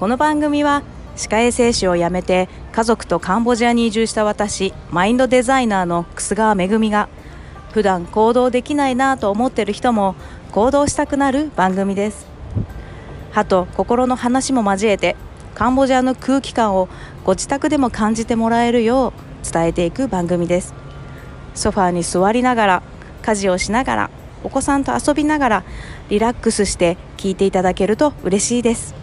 この番組は歯科衛生士を辞めて家族とカンボジアに移住した私マインドデザイナーの楠川めぐみが普段行動できないなと思ってる人も行動したくなる番組です。歯と心の話も交えてカンボジアの空気感をご自宅でも感じてもらえるよう伝えていく番組です。ソファーに座りながら家事をしながらお子さんと遊びながらリラックスして聞いていただけると嬉しいです。